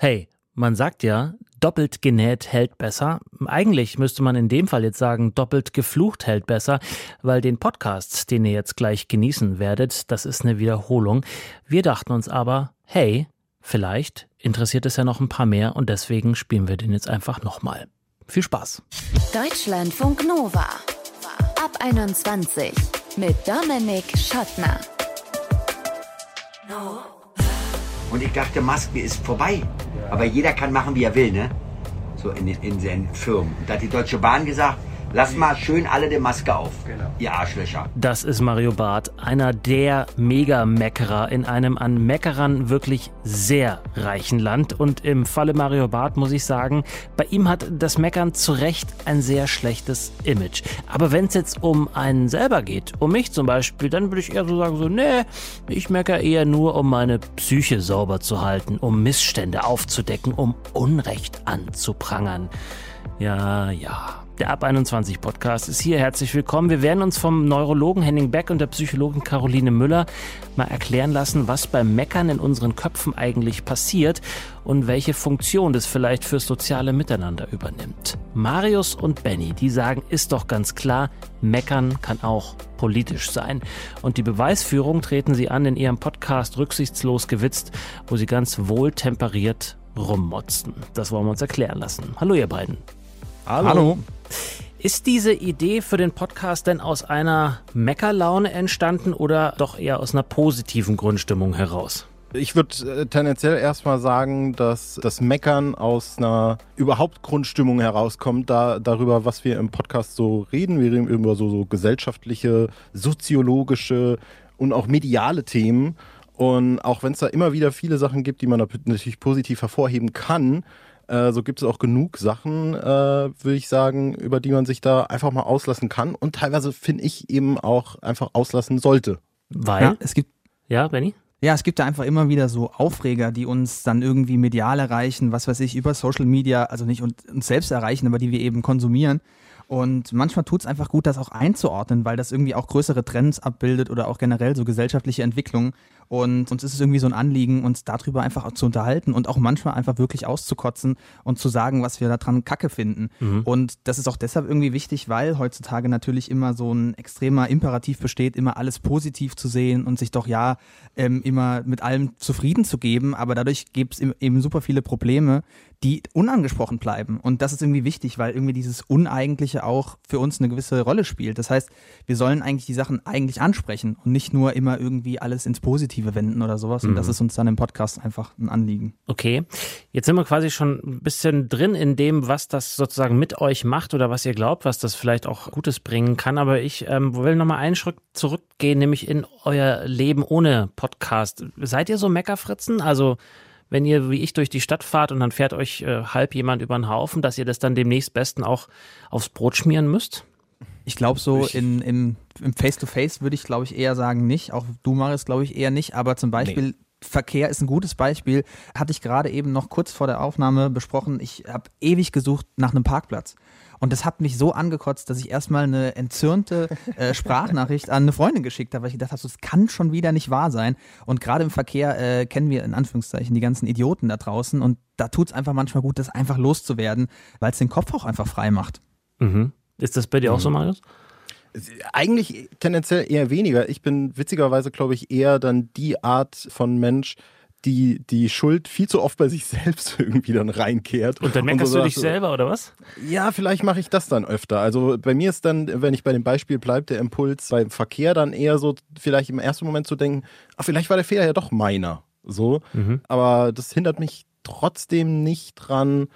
Hey, man sagt ja, doppelt genäht hält besser. Eigentlich müsste man in dem Fall jetzt sagen, doppelt geflucht hält besser, weil den Podcast, den ihr jetzt gleich genießen werdet, das ist eine Wiederholung. Wir dachten uns aber, hey, vielleicht interessiert es ja noch ein paar mehr und deswegen spielen wir den jetzt einfach nochmal. Viel Spaß. Deutschlandfunk Nova. Ab 21 mit Dominik Schottner. No. Und ich dachte, Maske ist vorbei. Aber jeder kann machen, wie er will, ne? So in, in seinen Firmen. Und da hat die Deutsche Bahn gesagt, Lass mal schön alle die Maske auf, genau. ihr Arschlöcher. Das ist Mario Barth, einer der Mega-Meckerer in einem an Meckerern wirklich sehr reichen Land. Und im Falle Mario Barth muss ich sagen, bei ihm hat das Meckern zu Recht ein sehr schlechtes Image. Aber wenn es jetzt um einen selber geht, um mich zum Beispiel, dann würde ich eher so sagen, so, nee, ich meckere eher nur, um meine Psyche sauber zu halten, um Missstände aufzudecken, um Unrecht anzuprangern. Ja, ja. Der Ab 21 Podcast ist hier. Herzlich willkommen. Wir werden uns vom Neurologen Henning Beck und der Psychologin Caroline Müller mal erklären lassen, was beim Meckern in unseren Köpfen eigentlich passiert und welche Funktion das vielleicht fürs soziale Miteinander übernimmt. Marius und Benny, die sagen, ist doch ganz klar, Meckern kann auch politisch sein. Und die Beweisführung treten sie an in ihrem Podcast Rücksichtslos gewitzt, wo sie ganz wohltemperiert rummotzten. Das wollen wir uns erklären lassen. Hallo ihr beiden. Hallo. Hallo. Ist diese Idee für den Podcast denn aus einer Meckerlaune entstanden oder doch eher aus einer positiven Grundstimmung heraus? Ich würde äh, tendenziell erstmal sagen, dass das Meckern aus einer überhaupt Grundstimmung herauskommt, da, darüber, was wir im Podcast so reden. Wir reden über so, so gesellschaftliche, soziologische und auch mediale Themen. Und auch wenn es da immer wieder viele Sachen gibt, die man natürlich positiv hervorheben kann, äh, so gibt es auch genug Sachen, äh, würde ich sagen, über die man sich da einfach mal auslassen kann und teilweise finde ich eben auch einfach auslassen sollte. Weil ja, es gibt ja, Benny? Ja, es gibt da einfach immer wieder so Aufreger, die uns dann irgendwie medial erreichen, was weiß ich, über Social Media, also nicht uns selbst erreichen, aber die wir eben konsumieren. Und manchmal tut es einfach gut, das auch einzuordnen, weil das irgendwie auch größere Trends abbildet oder auch generell so gesellschaftliche Entwicklungen. Und uns ist es irgendwie so ein Anliegen, uns darüber einfach zu unterhalten und auch manchmal einfach wirklich auszukotzen und zu sagen, was wir daran kacke finden. Mhm. Und das ist auch deshalb irgendwie wichtig, weil heutzutage natürlich immer so ein extremer Imperativ besteht, immer alles positiv zu sehen und sich doch ja ähm, immer mit allem zufrieden zu geben. Aber dadurch gibt es eben super viele Probleme, die unangesprochen bleiben. Und das ist irgendwie wichtig, weil irgendwie dieses Uneigentliche auch für uns eine gewisse Rolle spielt. Das heißt, wir sollen eigentlich die Sachen eigentlich ansprechen und nicht nur immer irgendwie alles ins Positive wenden oder sowas. Und das mhm. ist uns dann im Podcast einfach ein Anliegen. Okay. Jetzt sind wir quasi schon ein bisschen drin in dem, was das sozusagen mit euch macht oder was ihr glaubt, was das vielleicht auch Gutes bringen kann. Aber ich ähm, will nochmal einen Schritt zurückgehen, nämlich in euer Leben ohne Podcast. Seid ihr so Meckerfritzen? Also wenn ihr wie ich durch die Stadt fahrt und dann fährt euch äh, halb jemand über den Haufen, dass ihr das dann demnächst besten auch aufs Brot schmieren müsst? Ich glaube so in, in, im Face-to-Face würde ich glaube ich eher sagen nicht. Auch du Maris glaube ich eher nicht. Aber zum Beispiel nee. Verkehr ist ein gutes Beispiel. Hatte ich gerade eben noch kurz vor der Aufnahme besprochen. Ich habe ewig gesucht nach einem Parkplatz. Und das hat mich so angekotzt, dass ich erstmal eine entzürnte äh, Sprachnachricht an eine Freundin geschickt habe, weil ich gedacht habe, das kann schon wieder nicht wahr sein. Und gerade im Verkehr äh, kennen wir in Anführungszeichen die ganzen Idioten da draußen. Und da tut es einfach manchmal gut, das einfach loszuwerden, weil es den Kopf auch einfach frei macht. Mhm. Ist das bei dir mhm. auch so, mhm. Marius? Eigentlich tendenziell eher weniger. Ich bin witzigerweise, glaube ich, eher dann die Art von Mensch, die die Schuld viel zu oft bei sich selbst irgendwie dann reinkehrt. Und dann meckerst so du dich selber, oder was? Ja, vielleicht mache ich das dann öfter. Also bei mir ist dann, wenn ich bei dem Beispiel bleibe, der Impuls beim Verkehr dann eher so, vielleicht im ersten Moment zu denken, ach, vielleicht war der Fehler ja doch meiner. So. Mhm. Aber das hindert mich trotzdem nicht dran,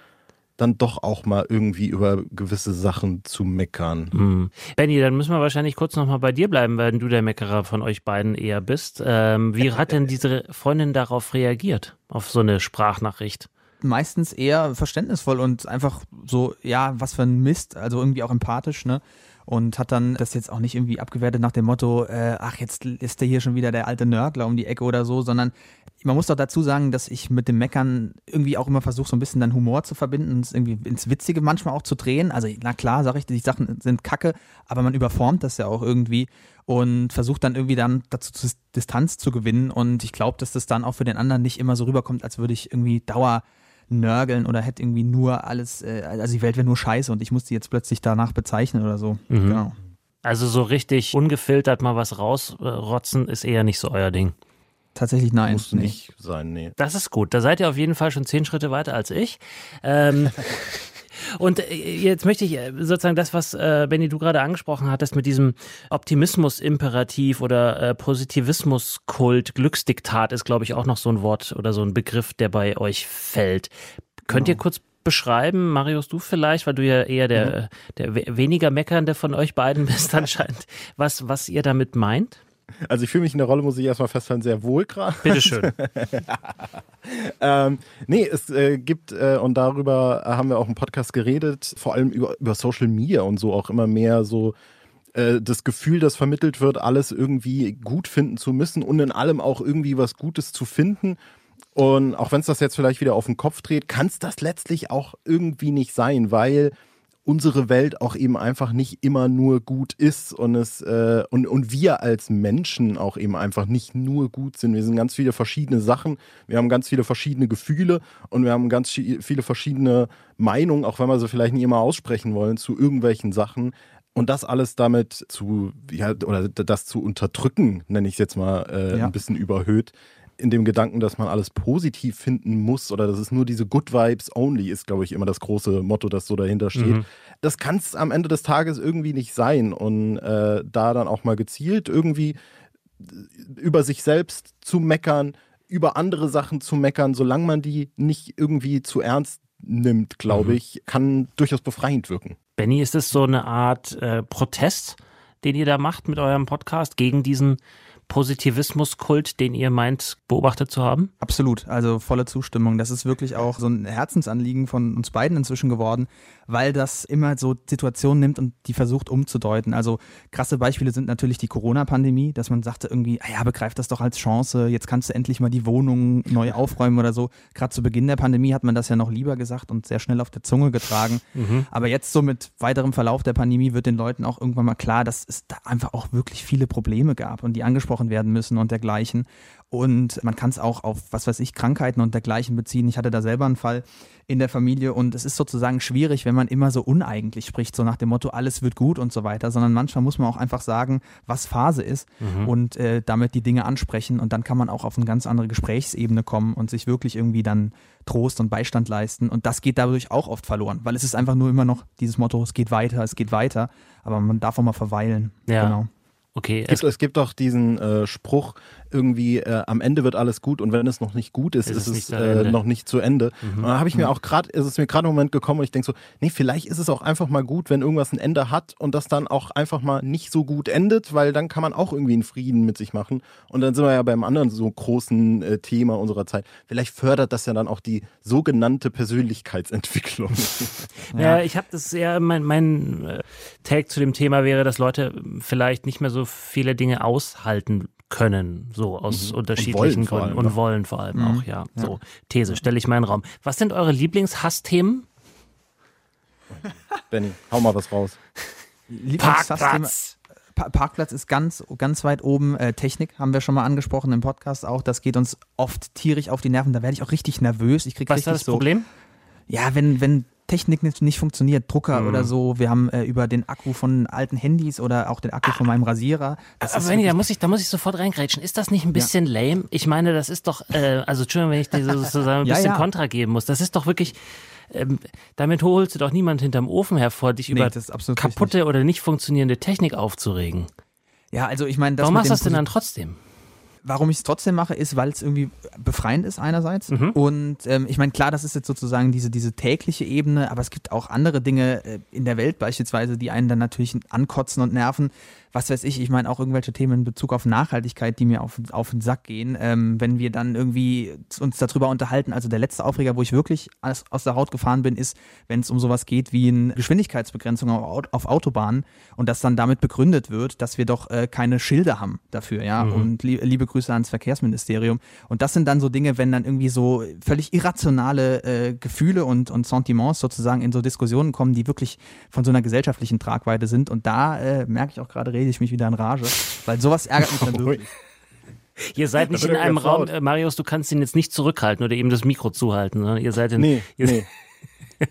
dann doch auch mal irgendwie über gewisse Sachen zu meckern. Mhm. Benny, dann müssen wir wahrscheinlich kurz nochmal bei dir bleiben, weil du der Meckerer von euch beiden eher bist. Ähm, wie hat denn diese Freundin darauf reagiert, auf so eine Sprachnachricht? Meistens eher verständnisvoll und einfach so, ja, was für ein Mist, also irgendwie auch empathisch, ne? Und hat dann das jetzt auch nicht irgendwie abgewertet nach dem Motto, äh, ach, jetzt ist der hier schon wieder der alte Nörgler um die Ecke oder so, sondern man muss doch dazu sagen, dass ich mit dem Meckern irgendwie auch immer versuche, so ein bisschen dann Humor zu verbinden und es irgendwie ins Witzige manchmal auch zu drehen. Also, na klar, sage ich, die Sachen sind kacke, aber man überformt das ja auch irgendwie und versucht dann irgendwie dann dazu Distanz zu gewinnen. Und ich glaube, dass das dann auch für den anderen nicht immer so rüberkommt, als würde ich irgendwie Dauer nörgeln oder hätte irgendwie nur alles, äh, also die Welt wäre nur scheiße und ich muss die jetzt plötzlich danach bezeichnen oder so. Mhm. Genau. Also so richtig ungefiltert mal was rausrotzen ist eher nicht so euer Ding. Tatsächlich nein. Muss nee. nicht sein, nee. Das ist gut. Da seid ihr auf jeden Fall schon zehn Schritte weiter als ich. Ähm, und äh, jetzt möchte ich äh, sozusagen das, was äh, Benny du gerade angesprochen hattest, mit diesem Optimismus-Imperativ oder äh, Positivismus-Kult, Glücksdiktat ist, glaube ich, auch noch so ein Wort oder so ein Begriff, der bei euch fällt. Könnt ihr kurz beschreiben, Marius, du vielleicht, weil du ja eher der, der we- weniger meckernde von euch beiden bist anscheinend, was, was ihr damit meint? Also ich fühle mich in der Rolle, muss ich erstmal festhalten, sehr wohl gerade. Bitteschön. Ähm, nee, es äh, gibt, äh, und darüber haben wir auch im Podcast geredet, vor allem über, über Social Media und so auch immer mehr so äh, das Gefühl, das vermittelt wird, alles irgendwie gut finden zu müssen und in allem auch irgendwie was Gutes zu finden. Und auch wenn es das jetzt vielleicht wieder auf den Kopf dreht, kann es das letztlich auch irgendwie nicht sein, weil unsere Welt auch eben einfach nicht immer nur gut ist und es äh, und, und wir als Menschen auch eben einfach nicht nur gut sind. Wir sind ganz viele verschiedene Sachen, wir haben ganz viele verschiedene Gefühle und wir haben ganz viele verschiedene Meinungen, auch wenn wir sie vielleicht nicht immer aussprechen wollen, zu irgendwelchen Sachen. Und das alles damit zu, ja, oder das zu unterdrücken, nenne ich es jetzt mal äh, Ja. ein bisschen überhöht, in dem Gedanken, dass man alles positiv finden muss oder dass es nur diese Good Vibes only ist, glaube ich, immer das große Motto, das so dahinter steht. Mhm. Das kann es am Ende des Tages irgendwie nicht sein. Und äh, da dann auch mal gezielt irgendwie äh, über sich selbst zu meckern, über andere Sachen zu meckern, solange man die nicht irgendwie zu ernst nimmt, glaube Mhm. ich, kann durchaus befreiend wirken. Benny, ist es so eine Art äh, Protest, den ihr da macht mit eurem Podcast gegen diesen Positivismuskult, den ihr meint, beobachtet zu haben? Absolut, also volle Zustimmung. Das ist wirklich auch so ein Herzensanliegen von uns beiden inzwischen geworden, weil das immer so Situationen nimmt und die versucht umzudeuten. Also krasse Beispiele sind natürlich die Corona-Pandemie, dass man sagte irgendwie, ah ja, begreif das doch als Chance, jetzt kannst du endlich mal die Wohnung neu aufräumen oder so. Gerade zu Beginn der Pandemie hat man das ja noch lieber gesagt und sehr schnell auf der Zunge getragen. Aber jetzt so mit weiterem Verlauf der Pandemie wird den Leuten auch irgendwann mal klar, dass es da einfach auch wirklich viele Probleme gab und die angesprochen werden müssen und dergleichen. Und man kann es auch auf, was weiß ich, Krankheiten und dergleichen beziehen. Ich hatte da selber einen Fall in der Familie und es ist sozusagen schwierig, wenn man immer so uneigentlich spricht, so nach dem Motto, alles wird gut und so weiter, sondern manchmal muss man auch einfach sagen, was Phase ist und äh, damit die Dinge ansprechen und dann kann man auch auf eine ganz andere Gesprächsebene kommen und sich wirklich irgendwie dann Trost und Beistand leisten und das geht dadurch auch oft verloren, weil es ist einfach nur immer noch dieses Motto, es geht weiter, es geht weiter, aber man darf auch mal verweilen. Ja. Genau. Okay, Es gibt, es gibt doch diesen äh, Spruch, irgendwie äh, am Ende wird alles gut und wenn es noch nicht gut ist, Ist ist, es nicht äh, noch nicht zu Ende. Und da habe ich mir auch gerade, ist es mir gerade im Moment gekommen und ich denke so, nee, vielleicht ist es auch einfach mal gut, wenn irgendwas ein Ende hat und das dann auch einfach mal nicht so gut endet, weil dann kann man auch irgendwie einen Frieden mit sich machen. Und dann sind wir ja beim anderen so großen äh, Thema unserer Zeit. Vielleicht fördert das ja dann auch die sogenannte Persönlichkeitsentwicklung. ja. ich habe das ja, mein, mein äh, Take zu dem Thema wäre, dass Leute vielleicht nicht mehr so viele Dinge aushalten können, so aus unterschiedlichen wollen vor Gründen und wollen vor allem auch, ja. So, These, stelle ich mal in den Raum. Was sind eure Lieblingshassthemen? Benny, hau mal was raus. Lieblingshassthema- Pa Parkplatz ist ganz, ganz weit oben. Äh, Technik haben wir schon mal angesprochen im Podcast auch. Das geht uns oft tierisch auf die Nerven. Da werde ich auch richtig nervös. Ich krieg Was ist richtig das so. Problem? Ja, wenn, wenn Technik nicht, nicht funktioniert, Drucker Mhm. oder so. Wir haben äh, über den Akku von alten Handys oder auch den Akku von meinem Rasierer. Das Aber wenn da muss ich, da muss ich sofort reingrätschen. Ist das nicht ein bisschen lame? Ich meine, das ist doch, äh, also Entschuldigung, wenn ich dir sozusagen ein Ja, bisschen ja. Kontra geben muss. Das ist doch wirklich, ähm, damit holst du doch niemand hinterm Ofen hervor, dich Nee, über kaputte oder nicht funktionierende Technik aufzuregen. ja, also ich meine, das Warum machst du das denn dann trotzdem? Warum ich es trotzdem mache, ist, weil es irgendwie befreiend ist einerseits. Mhm. Und ähm, ich meine, klar, das ist jetzt sozusagen diese, diese tägliche Ebene, aber es gibt auch andere Dinge äh, in der Welt beispielsweise, die einen dann natürlich ankotzen und nerven. Was weiß ich, ich meine auch irgendwelche Themen in Bezug auf Nachhaltigkeit, die mir auf, auf den Sack gehen. Ähm, wenn wir dann irgendwie uns darüber unterhalten, also der letzte Aufreger, wo ich wirklich aus, aus der Haut gefahren bin, ist, wenn es um sowas geht wie eine Geschwindigkeitsbegrenzung auf, auf Autobahnen und das dann damit begründet wird, dass wir doch äh, keine Schilder haben dafür, ja. Und li liebe Grüße ans Verkehrsministerium. Und das sind dann so Dinge, wenn dann irgendwie so völlig irrationale äh, Gefühle und, und Sentiments sozusagen in so Diskussionen kommen, die wirklich von so einer gesellschaftlichen Tragweite sind. Und da äh, merke ich auch gerade, rede ich mich wieder in Rage, weil sowas ärgert mich dann wirklich. Ihr seid nicht in einem Raum, äh, Marius, du kannst ihn jetzt nicht zurückhalten oder eben das Mikro zuhalten. Ne? Ihr seid in, nee, ihr nee.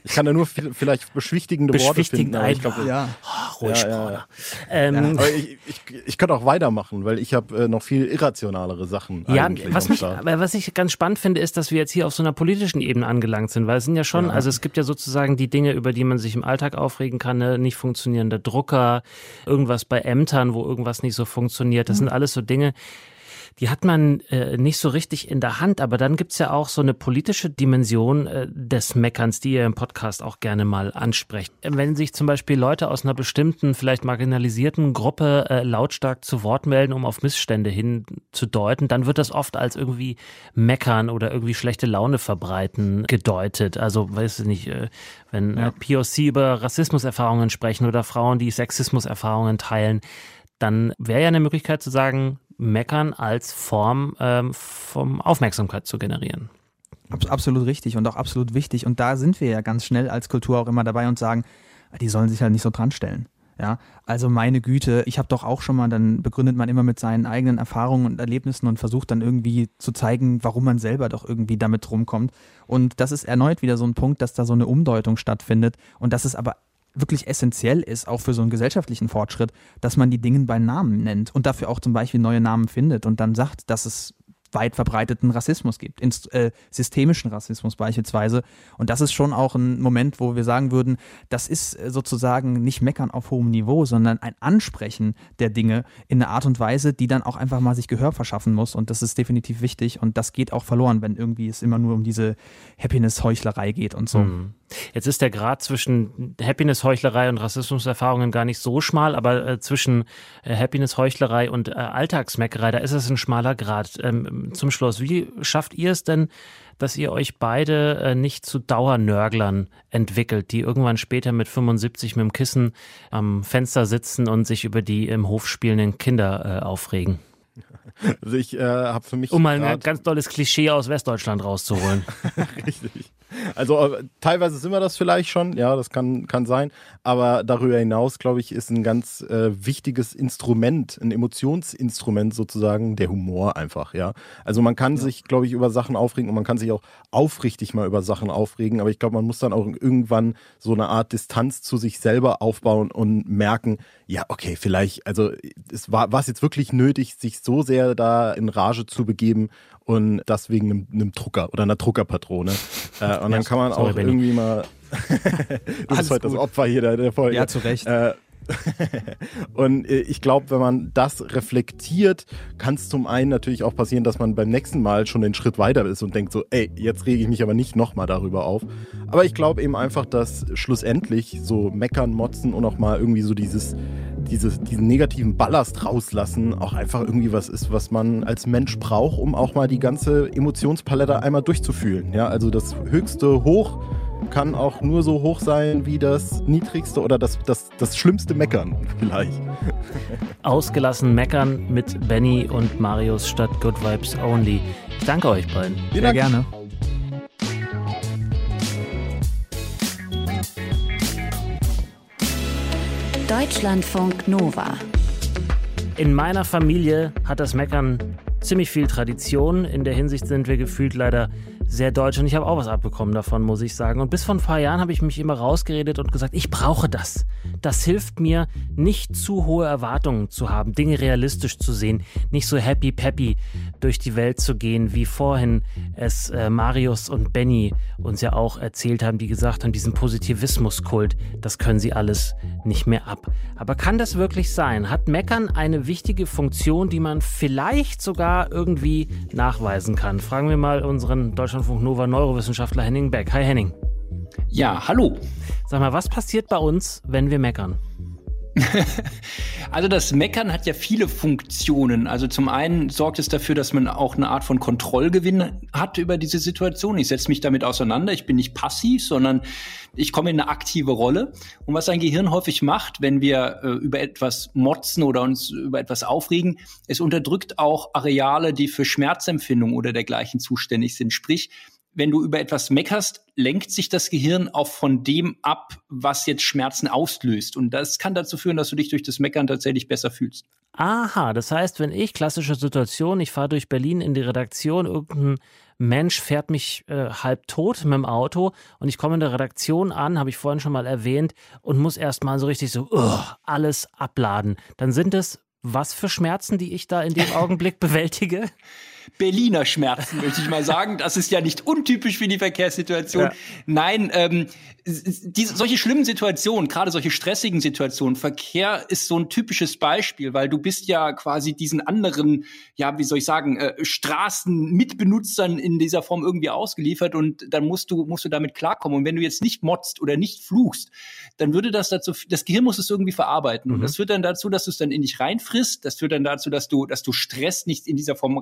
Ich kann da nur vielleicht beschwichtigende Beschwichtigend Worte finden. ein, ja. Oh, ruhig, ja, ja, ja. Ähm, aber ich, ich, ich könnte auch weitermachen, weil ich habe äh, noch viel irrationalere Sachen. Ja, was mich, was ich ganz spannend finde, ist, dass wir jetzt hier auf so einer politischen Ebene angelangt sind, weil es sind ja schon, ja. also es gibt ja sozusagen die Dinge, über die man sich im Alltag aufregen kann, ne? nicht funktionierender Drucker, irgendwas bei Ämtern, wo irgendwas nicht so funktioniert. Das mhm. sind alles so Dinge, die hat man äh, nicht so richtig in der Hand. Aber dann gibt's ja auch so eine politische Dimension äh, des Meckerns, die ihr im Podcast auch gerne mal ansprecht. Wenn sich zum Beispiel Leute aus einer bestimmten, vielleicht marginalisierten Gruppe äh, lautstark zu Wort melden, um auf Missstände hinzudeuten, dann wird das oft als irgendwie Meckern oder irgendwie schlechte Laune verbreiten gedeutet. Also, weiß ich nicht, äh, wenn ja. POC über Rassismuserfahrungen sprechen oder Frauen, die Sexismuserfahrungen teilen, dann wäre ja eine Möglichkeit zu sagen, Meckern als Form ähm, vom Aufmerksamkeit zu generieren. Absolut richtig und auch absolut wichtig. Und da sind wir ja ganz schnell als Kultur auch immer dabei und sagen, die sollen sich halt nicht so dran stellen. Ja, also meine Güte, ich habe doch auch schon mal, dann begründet man immer mit seinen eigenen Erfahrungen und Erlebnissen und versucht dann irgendwie zu zeigen, warum man selber doch irgendwie damit rumkommt. Und das ist erneut wieder so ein Punkt, dass da so eine Umdeutung stattfindet und dass es aber wirklich essentiell ist, auch für so einen gesellschaftlichen Fortschritt, dass man die Dinge bei Namen nennt und dafür auch zum Beispiel neue Namen findet und dann sagt, dass es weit verbreiteten Rassismus gibt, inst äh, systemischen Rassismus beispielsweise. Und das ist schon auch ein Moment, wo wir sagen würden, das ist äh, sozusagen nicht Meckern auf hohem Niveau, sondern ein Ansprechen der Dinge in einer Art und Weise, die dann auch einfach mal sich Gehör verschaffen muss. Und das ist definitiv wichtig. Und das geht auch verloren, wenn irgendwie es immer nur um diese Happiness-Heuchlerei geht und so. Mhm. Jetzt ist der Grad zwischen Happiness-Heuchlerei und Rassismuserfahrungen gar nicht so schmal, aber äh, zwischen äh, Happiness-Heuchlerei und äh, Alltagsmeckerei, da ist es ein schmaler Grad. Ähm, zum Schluss, wie schafft ihr es denn, dass ihr euch beide äh, nicht zu Dauernörglern entwickelt, die irgendwann später mit 75 mit dem Kissen am Fenster sitzen und sich über die im Hof spielenden Kinder äh, aufregen? Also ich äh, habe für mich. Um mal ein ganz tolles Klischee aus Westdeutschland rauszuholen. Richtig. Also äh, teilweise sind wir das vielleicht schon, ja, das kann, kann sein. Aber darüber hinaus, glaube ich, ist ein ganz äh, wichtiges Instrument, ein Emotionsinstrument sozusagen, der Humor einfach, ja. Also man kann ja. sich, glaube ich, über Sachen aufregen und man kann sich auch aufrichdig mal über Sachen aufregen. Aber ich glaube, man muss dann auch irgendwann so eine Art Distanz zu sich selber aufbauen und merken, ja, okay, vielleicht, also es war, war es jetzt wirklich nötig, sich so sehr da in Rage zu begeben und das wegen einem, einem Drucker oder einer Druckerpatrone. Äh, und dann kann man auch Sorry, irgendwie mal. du bist heute das Opfer hier der, der Folge. Ja, zu Recht. Äh, und äh, ich glaube, wenn man das reflektiert, kann es zum einen natürlich auch passieren, dass man beim nächsten Mal schon den Schritt weiter ist und denkt so, ey, jetzt rege ich mich aber nicht nochmal darüber auf. Aber ich glaube eben einfach, dass schlussendlich so meckern, motzen und auch mal irgendwie so dieses, dieses, diesen negativen Ballast rauslassen auch einfach irgendwie was ist, was man als Mensch braucht, um auch mal die ganze Emotionspalette einmal durchzufühlen. Ja, also das höchste Hoch kann auch nur so hoch sein wie das niedrigste oder das, das, das schlimmste Meckern vielleicht. Ausgelassen Meckern mit Benny und Marius statt Good Vibes Only. Ich danke euch beiden. Sehr Dank. gerne. Deutschlandfunk Nova. In meiner Familie hat das Meckern ziemlich viel Tradition. In der Hinsicht sind wir gefühlt leider sehr deutsch und ich habe auch was abbekommen davon, muss ich sagen. Und bis vor ein paar Jahren habe ich mich immer rausgeredet und gesagt, ich brauche das. Das hilft mir, nicht zu hohe Erwartungen zu haben, Dinge realistisch zu sehen, nicht so happy peppy durch die Welt zu gehen, wie vorhin es äh, Marius und Benny uns ja auch erzählt haben, die gesagt haben, diesen Positivismuskult, das können sie alles nicht mehr ab. Aber kann das wirklich sein? Hat Meckern eine wichtige Funktion, die man vielleicht sogar irgendwie nachweisen kann? Fragen wir mal unseren Deutschlandfunk Nova Neurowissenschaftler Henning Beck. Hi Henning. Ja, hallo. Sag mal, was passiert bei uns, wenn wir meckern? also das Meckern hat ja viele Funktionen. Also zum einen sorgt es dafür, dass man auch eine Art von Kontrollgewinn hat über diese Situation. Ich setze mich damit auseinander. Ich bin nicht passiv, sondern ich komme in eine aktive Rolle. Und was ein Gehirn häufig macht, wenn wir äh, über etwas motzen oder uns über etwas aufregen, es unterdrückt auch Areale, die für Schmerzempfindung oder dergleichen zuständig sind. Sprich, wenn du über etwas meckerst, lenkt sich das Gehirn auch von dem ab, was jetzt Schmerzen auslöst. Und das kann dazu führen, dass du dich durch das Meckern tatsächlich besser fühlst. Aha, das heißt, wenn ich, klassische Situation, ich fahre durch Berlin in die Redaktion, irgendein Mensch fährt mich äh, halb tot mit dem Auto und ich komme in der Redaktion an, habe ich vorhin schon mal erwähnt, und muss erstmal so richtig so uh, alles abladen. Dann sind es was für Schmerzen, die ich da in dem Augenblick bewältige? Berliner Schmerzen, möchte ich mal sagen. Das ist ja nicht untypisch für die Verkehrssituation. Ja. Nein, ähm, diese, solche schlimmen Situationen, gerade solche stressigen Situationen, Verkehr ist so ein typisches Beispiel, weil du bist ja quasi diesen anderen, ja, wie soll ich sagen, äh, Straßenmitbenutzern in dieser Form irgendwie ausgeliefert und dann musst du, musst du damit klarkommen. Und wenn du jetzt nicht motzt oder nicht fluchst, dann würde das dazu, das Gehirn muss es irgendwie verarbeiten. Mhm. Und das führt dann dazu, dass du es dann in dich reinfrisst. Das führt dann dazu, dass du, dass du Stress nicht in dieser Form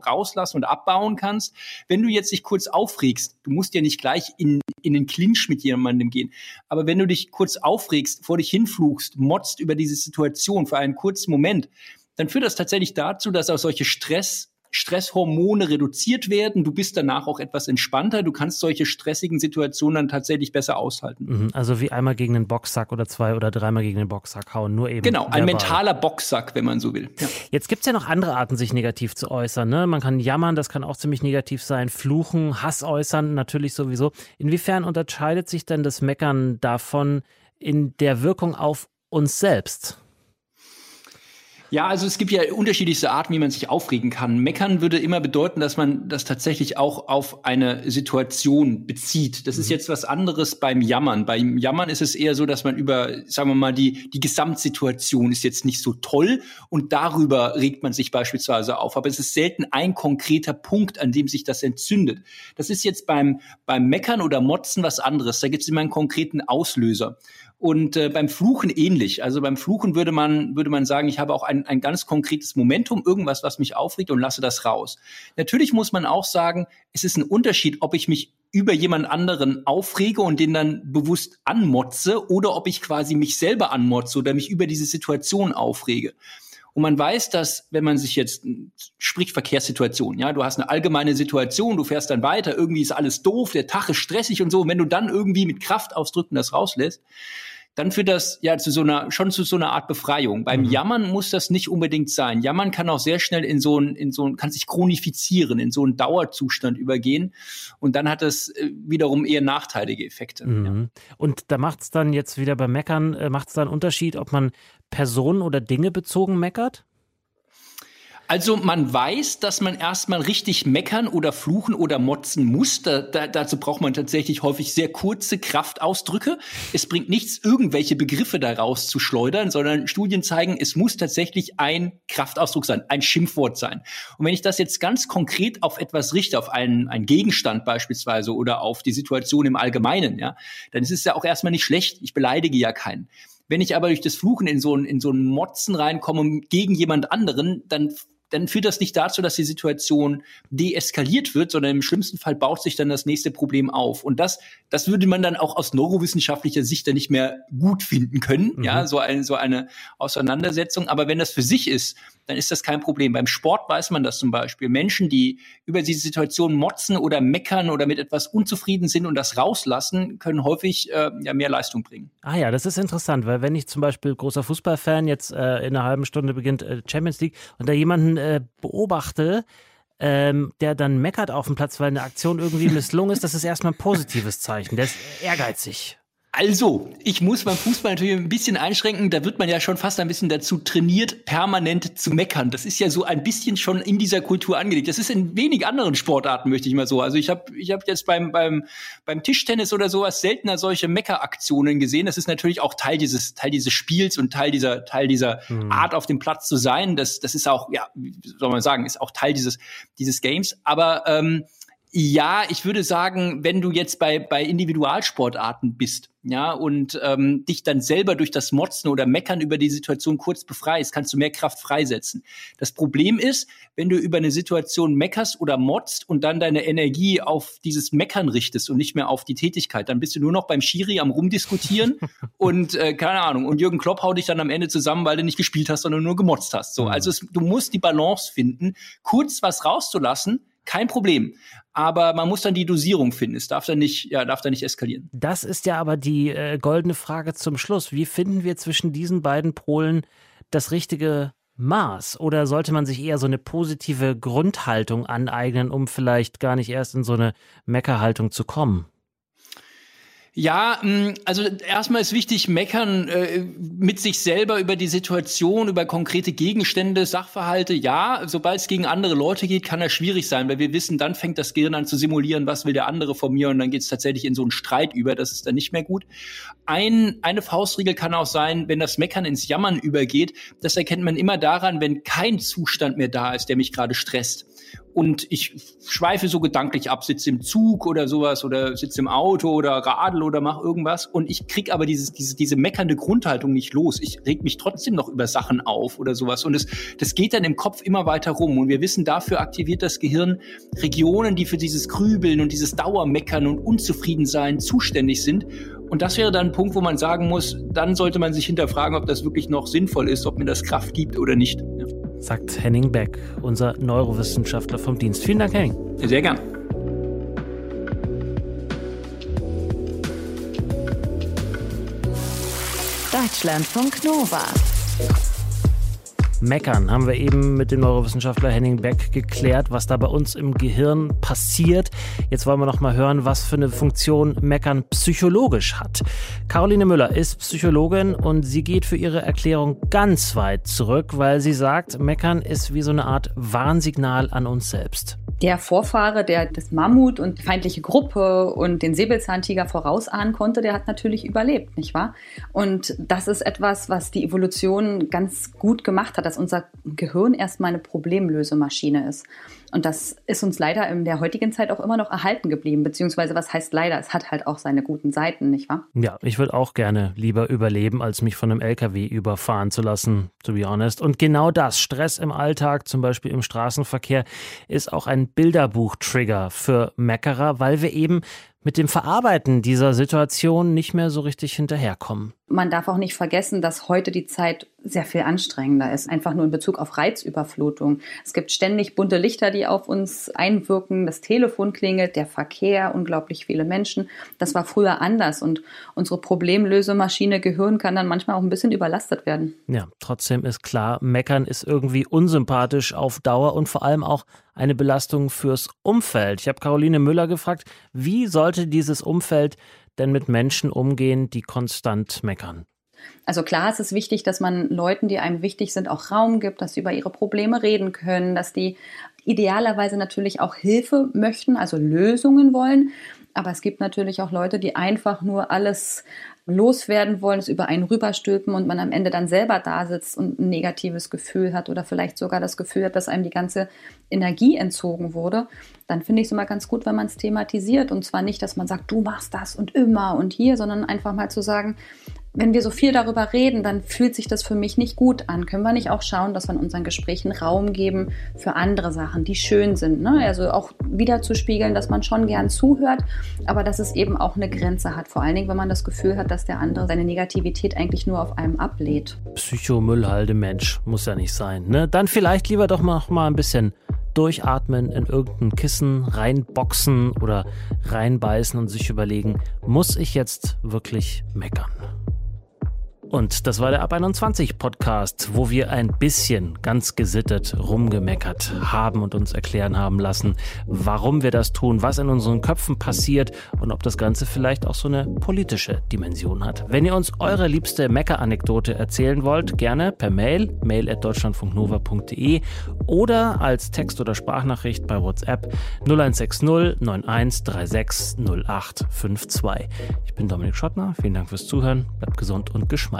rauslassen und abbauen kannst. Wenn du jetzt dich kurz aufregst, du musst ja nicht gleich in, in den Clinch mit jemandem gehen. Aber wenn du dich kurz aufregst, vor dich hinfluchst, motzt über diese Situation für einen kurzen Moment, dann führt das tatsächlich dazu, dass auch solche Stress Stresshormone reduziert werden. Du bist danach auch etwas entspannter. Du kannst solche stressigen Situationen dann tatsächlich besser aushalten. Mhm, also wie einmal gegen den Boxsack oder zwei oder dreimal gegen den Boxsack hauen, nur eben. Genau, ein mentaler Boxsack, wenn man so will. Ja. Jetzt gibt's ja noch andere Arten, sich negativ zu äußern. Ne? Man kann jammern, das kann auch ziemlich negativ sein. Fluchen, Hass äußern, natürlich sowieso. Inwiefern unterscheidet sich denn das Meckern davon in der Wirkung auf uns selbst? Ja, also es gibt ja unterschiedlichste Arten, wie man sich aufregen kann. Meckern würde immer bedeuten, dass man das tatsächlich auch auf eine Situation bezieht. Das mhm. ist jetzt was anderes beim Jammern. Beim Jammern ist es eher so, dass man über, sagen wir mal, die, die Gesamtsituation ist jetzt nicht so toll und darüber regt man sich beispielsweise auf. Aber es ist selten ein konkreter Punkt, an dem sich das entzündet. Das ist jetzt beim, beim Meckern oder Motzen was anderes. Da gibt es immer einen konkreten Auslöser. Und äh, beim Fluchen ähnlich. Also beim Fluchen würde man, würde man sagen, ich habe auch ein, ganz konkretes Momentum, irgendwas, was mich aufregt und lasse das raus. Natürlich muss man auch sagen, es ist ein Unterschied, ob ich mich über jemand anderen aufrege und den dann bewusst anmotze oder ob ich quasi mich selber anmotze oder mich über diese Situation aufrege. Und man weiß, dass, wenn man sich jetzt, sprich Verkehrssituation, ja, du hast eine allgemeine Situation, du fährst dann weiter, irgendwie ist alles doof, der Tag ist stressig und so, und wenn du dann irgendwie mit Kraft ausdrücken das rauslässt, dann führt das ja zu so einer, schon zu so einer Art Befreiung. Beim mhm. Jammern muss das nicht unbedingt sein. Jammern kann auch sehr schnell in so ein, in so ein, kann sich chronifizieren, in so einen Dauerzustand übergehen. Und dann hat das äh, wiederum eher nachteilige Effekte. Mhm. Ja. Und da macht es dann jetzt wieder beim Meckern, äh, macht es da einen Unterschied, ob man Personen oder Dinge bezogen meckert? Also man weiß, dass man erstmal richtig meckern oder fluchen oder motzen muss. Da, da, dazu braucht man tatsächlich häufig sehr kurze Kraftausdrücke. Es bringt nichts, irgendwelche Begriffe daraus zu schleudern, sondern Studien zeigen, es muss tatsächlich ein Kraftausdruck sein, ein Schimpfwort sein. Und wenn ich das jetzt ganz konkret auf etwas richte, auf einen, einen Gegenstand beispielsweise oder auf die Situation im Allgemeinen, ja, dann ist es ja auch erstmal nicht schlecht. Ich beleidige ja keinen. Wenn ich aber durch das Fluchen in so ein, in so ein Motzen reinkomme gegen jemand anderen, dann dann führt das nicht dazu, dass die Situation deeskaliert wird, sondern im schlimmsten Fall baut sich dann das nächste Problem auf. Und das, das würde man dann auch aus neurowissenschaftlicher Sicht dann nicht mehr gut finden können, mhm. ja, so eine, so eine Auseinandersetzung. Aber wenn das für sich ist, dann ist das kein Problem. Beim Sport weiß man das zum Beispiel. Menschen, die über diese Situation motzen oder meckern oder mit etwas unzufrieden sind und das rauslassen, können häufig äh, ja mehr Leistung bringen. Ah ja, das ist interessant, weil wenn ich zum Beispiel großer Fußballfan jetzt äh, in einer halben Stunde beginnt äh, Champions League und da jemanden äh, beobachte, ähm, der dann meckert auf dem Platz, weil eine Aktion irgendwie misslungen ist, das ist erstmal ein positives Zeichen. Der ist ehrgeizig. Also, ich muss beim Fußball natürlich ein bisschen einschränken. Da wird man ja schon fast ein bisschen dazu trainiert, permanent zu meckern. Das ist ja so ein bisschen schon in dieser Kultur angelegt. Das ist in wenig anderen Sportarten, möchte ich mal so. Also ich habe ich hab jetzt beim, beim, beim Tischtennis oder sowas seltener solche Meckeraktionen gesehen. Das ist natürlich auch Teil dieses, Teil dieses Spiels und Teil dieser, Teil dieser mhm. Art auf dem Platz zu sein. Das, das ist auch, ja, wie soll man sagen, ist auch Teil dieses, dieses Games. Aber ähm, ja, ich würde sagen, wenn du jetzt bei, bei Individualsportarten bist, ja, und ähm, dich dann selber durch das Motzen oder Meckern über die Situation kurz befreist, kannst du mehr Kraft freisetzen. Das Problem ist, wenn du über eine Situation meckerst oder motzt und dann deine Energie auf dieses Meckern richtest und nicht mehr auf die Tätigkeit, dann bist du nur noch beim Schiri am rumdiskutieren und äh, keine Ahnung. Und Jürgen Klopp haut dich dann am Ende zusammen, weil du nicht gespielt hast, sondern nur gemotzt hast. So, mhm. also es, du musst die Balance finden, kurz was rauszulassen, kein Problem. Aber man muss dann die Dosierung finden. Es darf dann nicht, ja, darf dann nicht eskalieren. Das ist ja aber die äh, goldene Frage zum Schluss. Wie finden wir zwischen diesen beiden Polen das richtige Maß? Oder sollte man sich eher so eine positive Grundhaltung aneignen, um vielleicht gar nicht erst in so eine Meckerhaltung zu kommen? Ja, mm, also erstmal ist wichtig, meckern äh, mit sich selber über die Situation, über konkrete Gegenstände, Sachverhalte. Ja, sobald es gegen andere Leute geht, kann das schwierig sein, weil wir wissen, dann fängt das Gehirn an zu simulieren, was will der andere von mir und dann geht es tatsächlich in so einen Streit über. Das ist dann nicht mehr gut. Ein, eine Faustregel kann auch sein, wenn das Meckern ins Jammern übergeht. Das erkennt man immer daran, wenn kein Zustand mehr da ist, der mich gerade stresst und ich schweife so gedanklich ab, sitze im Zug oder sowas oder sitze im Auto oder radel oder mach irgendwas und ich krieg aber dieses, diese, diese meckernde Grundhaltung nicht los. Ich reg mich trotzdem noch über Sachen auf oder sowas und das, das geht dann im Kopf immer weiter rum und wir wissen, dafür aktiviert das Gehirn Regionen, die für dieses Grübeln und dieses Dauermeckern und Unzufriedensein zuständig sind und das wäre dann ein Punkt, wo man sagen muss, dann sollte man sich hinterfragen, ob das wirklich noch sinnvoll ist, ob mir das Kraft gibt oder nicht. Sagt Henning Beck, unser Neurowissenschaftler vom Dienst. Vielen Dank, Henning. Sehr gern. Deutschlandfunk Nova. Meckern haben wir eben mit dem Neurowissenschaftler Henning Beck geklärt, was da bei uns im Gehirn passiert. Jetzt wollen wir noch mal hören, was für eine Funktion Meckern psychologisch hat. Caroline Müller ist Psychologin und sie geht für ihre Erklärung ganz weit zurück, weil sie sagt, Meckern ist wie so eine Art Warnsignal an uns selbst der Vorfahre, der das Mammut und die feindliche Gruppe und den Säbelzahntiger vorausahnen konnte, der hat natürlich überlebt, nicht wahr? Und das ist etwas, was die Evolution ganz gut gemacht hat, dass unser Gehirn erstmal eine Problemlösemaschine ist. Und das ist uns leider in der heutigen Zeit auch immer noch erhalten geblieben. Beziehungsweise, was heißt leider? Es hat halt auch seine guten Seiten, nicht wahr? Ja, ich würde auch gerne lieber überleben, als mich von einem LKW überfahren zu lassen, to be honest. Und genau das, Stress im Alltag, zum Beispiel im Straßenverkehr, ist auch ein Bilderbuch-Trigger für Meckerer, weil wir eben mit dem Verarbeiten dieser Situation nicht mehr so richtig hinterherkommen. Man darf auch nicht vergessen, dass heute die Zeit sehr viel anstrengender ist, einfach nur in Bezug auf Reizüberflutung. Es gibt ständig bunte Lichter, die auf uns einwirken, das Telefon klingelt, der Verkehr, unglaublich viele Menschen. Das war früher anders und unsere Problemlösemaschine Gehirn kann dann manchmal auch ein bisschen überlastet werden. Ja, trotzdem ist klar, meckern ist irgendwie unsympathisch auf Dauer und vor allem auch eine Belastung fürs Umfeld. Ich habe Caroline Müller gefragt, wie sollte dieses Umfeld denn mit Menschen umgehen, die konstant meckern? Also klar, es ist wichtig, dass man Leuten, die einem wichtig sind, auch Raum gibt, dass sie über ihre Probleme reden können, dass die idealerweise natürlich auch Hilfe möchten, also Lösungen wollen. Aber es gibt natürlich auch Leute, die einfach nur alles loswerden wollen, es über einen rüberstülpen und man am Ende dann selber da sitzt und ein negatives Gefühl hat oder vielleicht sogar das Gefühl hat, dass einem die ganze Energie entzogen wurde, dann finde ich es immer ganz gut, wenn man es thematisiert. Und zwar nicht, dass man sagt, du machst das und immer und hier, sondern einfach mal zu sagen, wenn wir so viel darüber reden, dann fühlt sich das für mich nicht gut an. Können wir nicht auch schauen, dass wir in unseren Gesprächen Raum geben für andere Sachen, die schön sind? Ne? Also auch wieder zu spiegeln, dass man schon gern zuhört, aber dass es eben auch eine Grenze hat. Vor allen Dingen, wenn man das Gefühl hat, dass der andere seine Negativität eigentlich nur auf einem ablädt. Psychomüllhalde Mensch, muss ja nicht sein. Ne? Dann vielleicht lieber doch mal, mal ein bisschen durchatmen, in irgendein Kissen reinboxen oder reinbeißen und sich überlegen, muss ich jetzt wirklich meckern? Und das war der Ab 21 Podcast, wo wir ein bisschen ganz gesittet rumgemeckert haben und uns erklären haben lassen, warum wir das tun, was in unseren Köpfen passiert und ob das Ganze vielleicht auch so eine politische Dimension hat. Wenn ihr uns eure liebste Mecker-Anekdote erzählen wollt, gerne per Mail, mail at deutschlandfunknova.de oder als Text- oder Sprachnachricht bei WhatsApp 0160 9136 0852. Ich bin Dominik Schottner, vielen Dank fürs Zuhören, bleibt gesund und geschmeidig